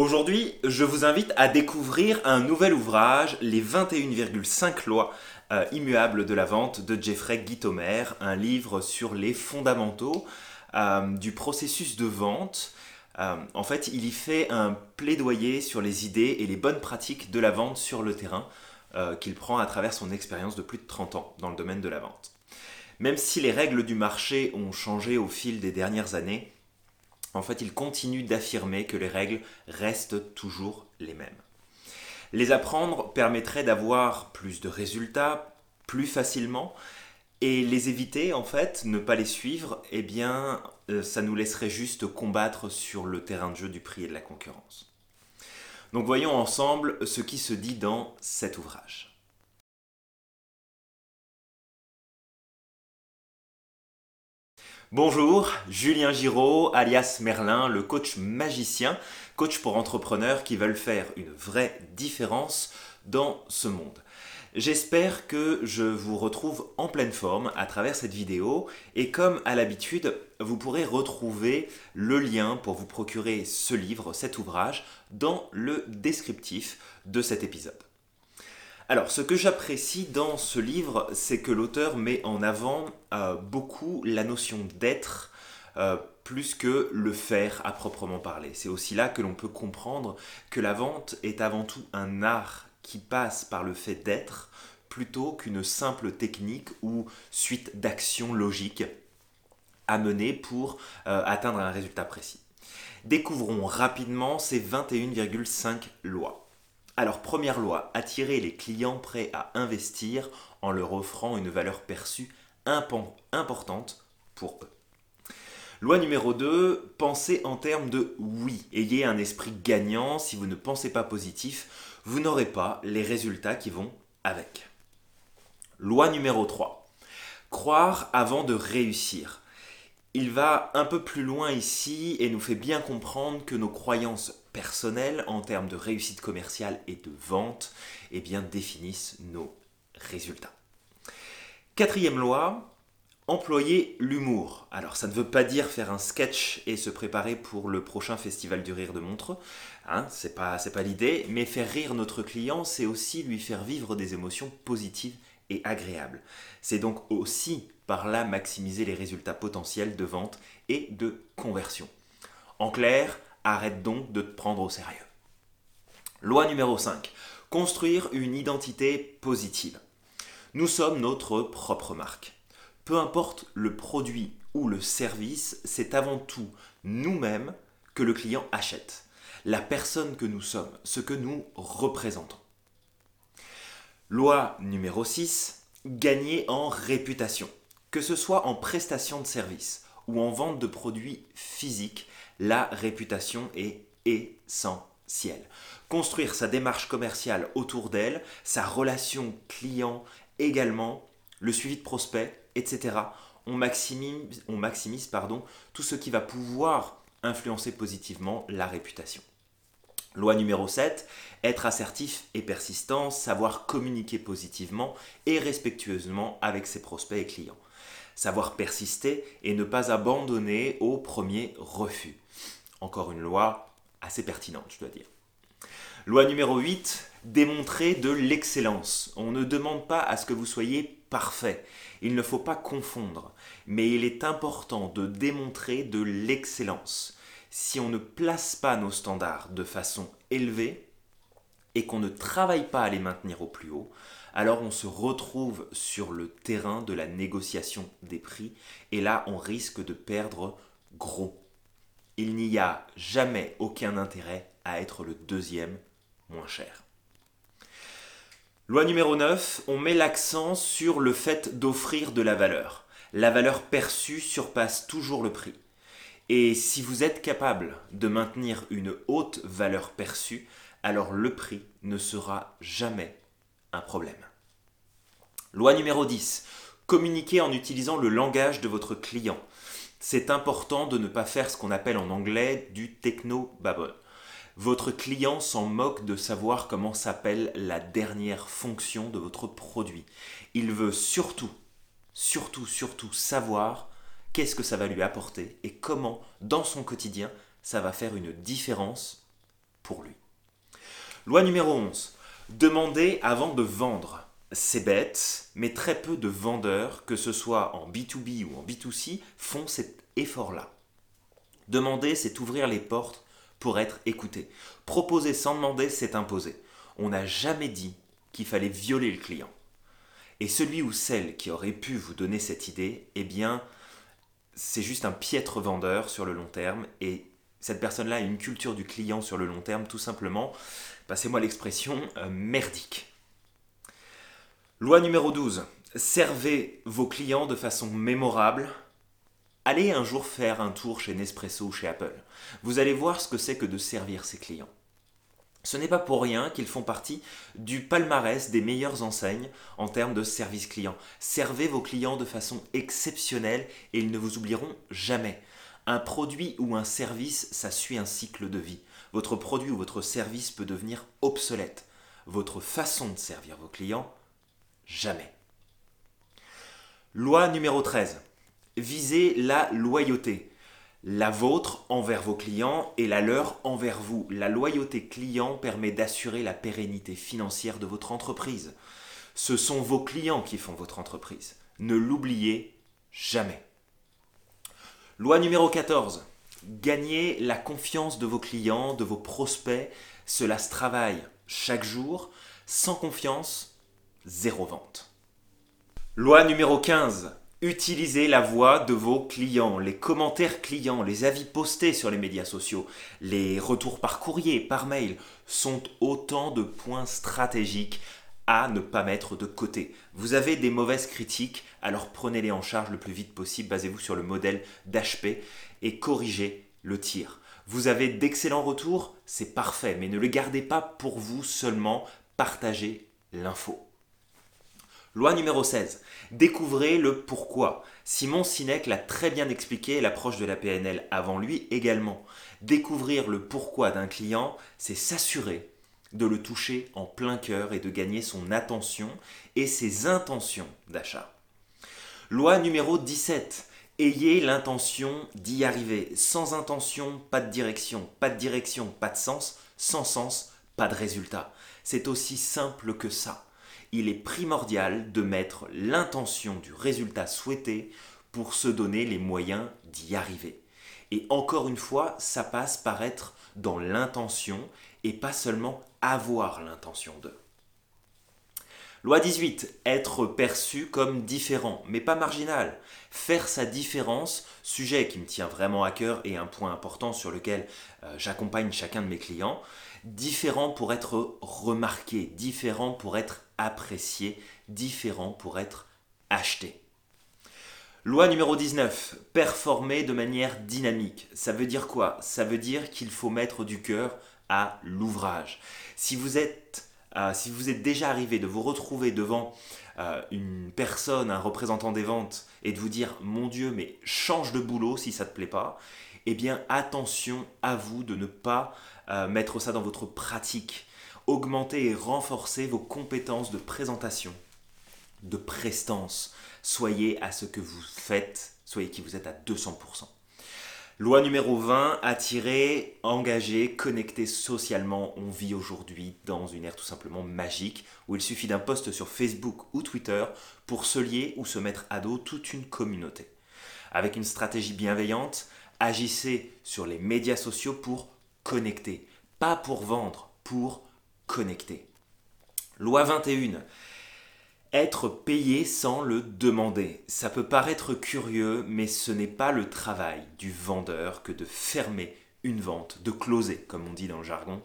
Aujourd'hui, je vous invite à découvrir un nouvel ouvrage, Les 21,5 lois euh, immuables de la vente de Jeffrey Guitomer, un livre sur les fondamentaux euh, du processus de vente. Euh, en fait, il y fait un plaidoyer sur les idées et les bonnes pratiques de la vente sur le terrain qu'il prend à travers son expérience de plus de 30 ans dans le domaine de la vente. Même si les règles du marché ont changé au fil des dernières années, en fait, il continue d'affirmer que les règles restent toujours les mêmes. Les apprendre permettrait d'avoir plus de résultats plus facilement et les éviter, en fait, ne pas les suivre, eh bien, euh, ça nous laisserait juste combattre sur le terrain de jeu du prix et de la concurrence. Donc voyons ensemble ce qui se dit dans cet ouvrage. Bonjour, Julien Giraud, alias Merlin, le coach magicien, coach pour entrepreneurs qui veulent faire une vraie différence dans ce monde. J'espère que je vous retrouve en pleine forme à travers cette vidéo et comme à l'habitude, vous pourrez retrouver le lien pour vous procurer ce livre, cet ouvrage, dans le descriptif de cet épisode. Alors, ce que j'apprécie dans ce livre, c'est que l'auteur met en avant euh, beaucoup la notion d'être euh, plus que le faire à proprement parler. C'est aussi là que l'on peut comprendre que la vente est avant tout un art qui passe par le fait d'être plutôt qu'une simple technique ou suite d'actions logiques à mener pour euh, atteindre un résultat précis. Découvrons rapidement ces 21,5 lois. Alors première loi, attirer les clients prêts à investir en leur offrant une valeur perçue importante pour eux. Loi numéro 2, pensez en termes de oui. Ayez un esprit gagnant. Si vous ne pensez pas positif, vous n'aurez pas les résultats qui vont avec. Loi numéro 3, croire avant de réussir. Il va un peu plus loin ici et nous fait bien comprendre que nos croyances personnelles en termes de réussite commerciale et de vente eh bien, définissent nos résultats. Quatrième loi, employer l'humour. Alors ça ne veut pas dire faire un sketch et se préparer pour le prochain festival du rire de Montreux, hein, c'est pas, pas l'idée, mais faire rire notre client, c'est aussi lui faire vivre des émotions positives et agréables. C'est donc aussi par là maximiser les résultats potentiels de vente et de conversion. En clair, arrête donc de te prendre au sérieux. Loi numéro 5. Construire une identité positive. Nous sommes notre propre marque. Peu importe le produit ou le service, c'est avant tout nous-mêmes que le client achète. La personne que nous sommes, ce que nous représentons. Loi numéro 6. Gagner en réputation. Que ce soit en prestation de service ou en vente de produits physiques, la réputation est essentielle. Construire sa démarche commerciale autour d'elle, sa relation client également, le suivi de prospects, etc. On maximise, tout ce qui va pouvoir influencer positivement la réputation. Loi numéro 7, être assertif et persistant, savoir communiquer positivement et respectueusement avec ses prospects et clients savoir persister et ne pas abandonner au premier refus. Encore une loi assez pertinente, je dois dire. Loi numéro 8, démontrer de l'excellence. On ne demande pas à ce que vous soyez parfait. Il ne faut pas confondre. Mais il est important de démontrer de l'excellence. Si on ne place pas nos standards de façon élevée et qu'on ne travaille pas à les maintenir au plus haut, alors on se retrouve sur le terrain de la négociation des prix et là on risque de perdre gros. Il n'y a jamais aucun intérêt à être le deuxième moins cher. Loi numéro 9, on met l'accent sur le fait d'offrir de la valeur. La valeur perçue surpasse toujours le prix. Et si vous êtes capable de maintenir une haute valeur perçue, alors le prix ne sera jamais un problème. Loi numéro 10. Communiquez en utilisant le langage de votre client. C'est important de ne pas faire ce qu'on appelle en anglais du techno-babble. Votre client s'en moque de savoir comment s'appelle la dernière fonction de votre produit. Il veut surtout, surtout, surtout savoir qu'est-ce que ça va lui apporter et comment, dans son quotidien, ça va faire une différence pour lui. Loi numéro 11. Demandez avant de vendre. C'est bête, mais très peu de vendeurs, que ce soit en B2B ou en B2C, font cet effort-là. Demander, c'est ouvrir les portes pour être écouté. Proposer sans demander, c'est imposer. On n'a jamais dit qu'il fallait violer le client. Et celui ou celle qui aurait pu vous donner cette idée, eh bien, c'est juste un piètre vendeur sur le long terme et cette personne-là a une culture du client sur le long terme, tout simplement, passez-moi l'expression, euh, merdique. Loi numéro 12. Servez vos clients de façon mémorable. Allez un jour faire un tour chez Nespresso ou chez Apple. Vous allez voir ce que c'est que de servir ses clients. Ce n'est pas pour rien qu'ils font partie du palmarès des meilleures enseignes en termes de service client. Servez vos clients de façon exceptionnelle et ils ne vous oublieront jamais. Un produit ou un service, ça suit un cycle de vie. Votre produit ou votre service peut devenir obsolète. Votre façon de servir vos clients, jamais. Loi numéro 13. Visez la loyauté la vôtre envers vos clients et la leur envers vous. La loyauté client permet d'assurer la pérennité financière de votre entreprise. Ce sont vos clients qui font votre entreprise. Ne l'oubliez jamais. Loi numéro 14. Gagnez la confiance de vos clients, de vos prospects. Cela se travaille chaque jour. Sans confiance, zéro vente. Loi numéro 15. Utilisez la voix de vos clients, les commentaires clients, les avis postés sur les médias sociaux, les retours par courrier, par mail, sont autant de points stratégiques à ne pas mettre de côté. Vous avez des mauvaises critiques, alors prenez-les en charge le plus vite possible, basez-vous sur le modèle d'HP et corrigez le tir. Vous avez d'excellents retours, c'est parfait, mais ne les gardez pas pour vous seulement, partagez l'info. Loi numéro 16. Découvrez le pourquoi. Simon Sinek l'a très bien expliqué l'approche de la PNL avant lui également. Découvrir le pourquoi d'un client, c'est s'assurer de le toucher en plein cœur et de gagner son attention et ses intentions d'achat. Loi numéro 17. Ayez l'intention d'y arriver. Sans intention, pas de direction. Pas de direction, pas de sens. Sans sens, pas de résultat. C'est aussi simple que ça il est primordial de mettre l'intention du résultat souhaité pour se donner les moyens d'y arriver. Et encore une fois, ça passe par être dans l'intention et pas seulement avoir l'intention de. Loi 18. Être perçu comme différent, mais pas marginal. Faire sa différence, sujet qui me tient vraiment à cœur et un point important sur lequel euh, j'accompagne chacun de mes clients. Différent pour être remarqué, différent pour être apprécié, différent pour être acheté. Loi numéro 19, performer de manière dynamique. Ça veut dire quoi? Ça veut dire qu'il faut mettre du cœur à l'ouvrage. Si vous êtes euh, déjà arrivé de vous retrouver devant euh, une personne, un représentant des ventes, et de vous dire mon Dieu, mais change de boulot si ça ne te plaît pas, eh bien attention à vous de ne pas euh, mettre ça dans votre pratique augmenter et renforcer vos compétences de présentation, de prestance. Soyez à ce que vous faites, soyez qui vous êtes à 200%. Loi numéro 20, attirer, engager, connecter socialement. On vit aujourd'hui dans une ère tout simplement magique où il suffit d'un post sur Facebook ou Twitter pour se lier ou se mettre à dos toute une communauté. Avec une stratégie bienveillante, agissez sur les médias sociaux pour connecter, pas pour vendre, pour connecté. Loi 21. Être payé sans le demander. Ça peut paraître curieux, mais ce n'est pas le travail du vendeur que de fermer une vente, de closer, comme on dit dans le jargon.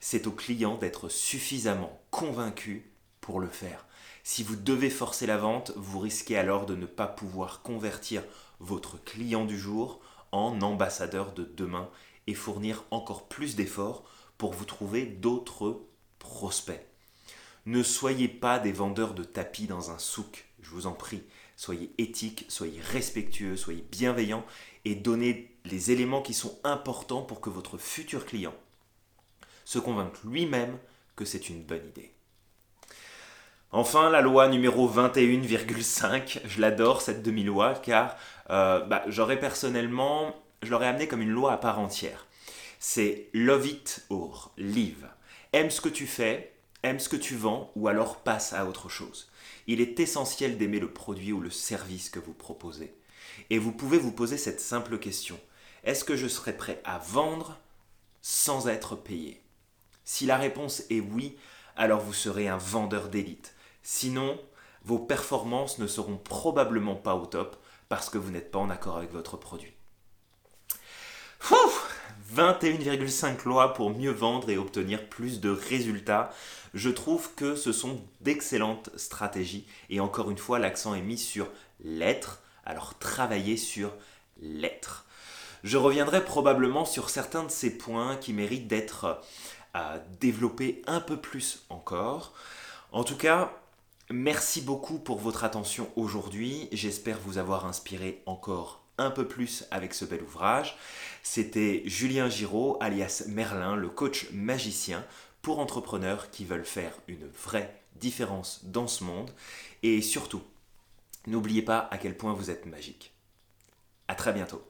C'est au client d'être suffisamment convaincu pour le faire. Si vous devez forcer la vente, vous risquez alors de ne pas pouvoir convertir votre client du jour en ambassadeur de demain et fournir encore plus d'efforts pour vous trouver d'autres prospect. Ne soyez pas des vendeurs de tapis dans un souk, je vous en prie. Soyez éthiques, soyez respectueux, soyez bienveillants et donnez les éléments qui sont importants pour que votre futur client se convainque lui-même que c'est une bonne idée. Enfin, la loi numéro 21,5, je l'adore cette demi-loi car euh, bah, j'aurais personnellement, je l'aurais amené comme une loi à part entière. C'est love it or leave. Aime ce que tu fais, aime ce que tu vends ou alors passe à autre chose. Il est essentiel d'aimer le produit ou le service que vous proposez. Et vous pouvez vous poser cette simple question. Est-ce que je serais prêt à vendre sans être payé? Si la réponse est oui, alors vous serez un vendeur d'élite. Sinon, vos performances ne seront probablement pas au top parce que vous n'êtes pas en accord avec votre produit. 21,5 lois pour mieux vendre et obtenir plus de résultats. Je trouve que ce sont d'excellentes stratégies et encore une fois l'accent est mis sur l'être, alors travaillez sur l'être. Je reviendrai probablement sur certains de ces points qui méritent d'être euh, développés un peu plus encore. En tout cas, merci beaucoup pour votre attention aujourd'hui. J'espère vous avoir inspiré encore un peu plus avec ce bel ouvrage. C'était Julien Giraud, alias Merlin, le coach magicien pour entrepreneurs qui veulent faire une vraie différence dans ce monde. Et surtout, n'oubliez pas à quel point vous êtes magique. À très bientôt.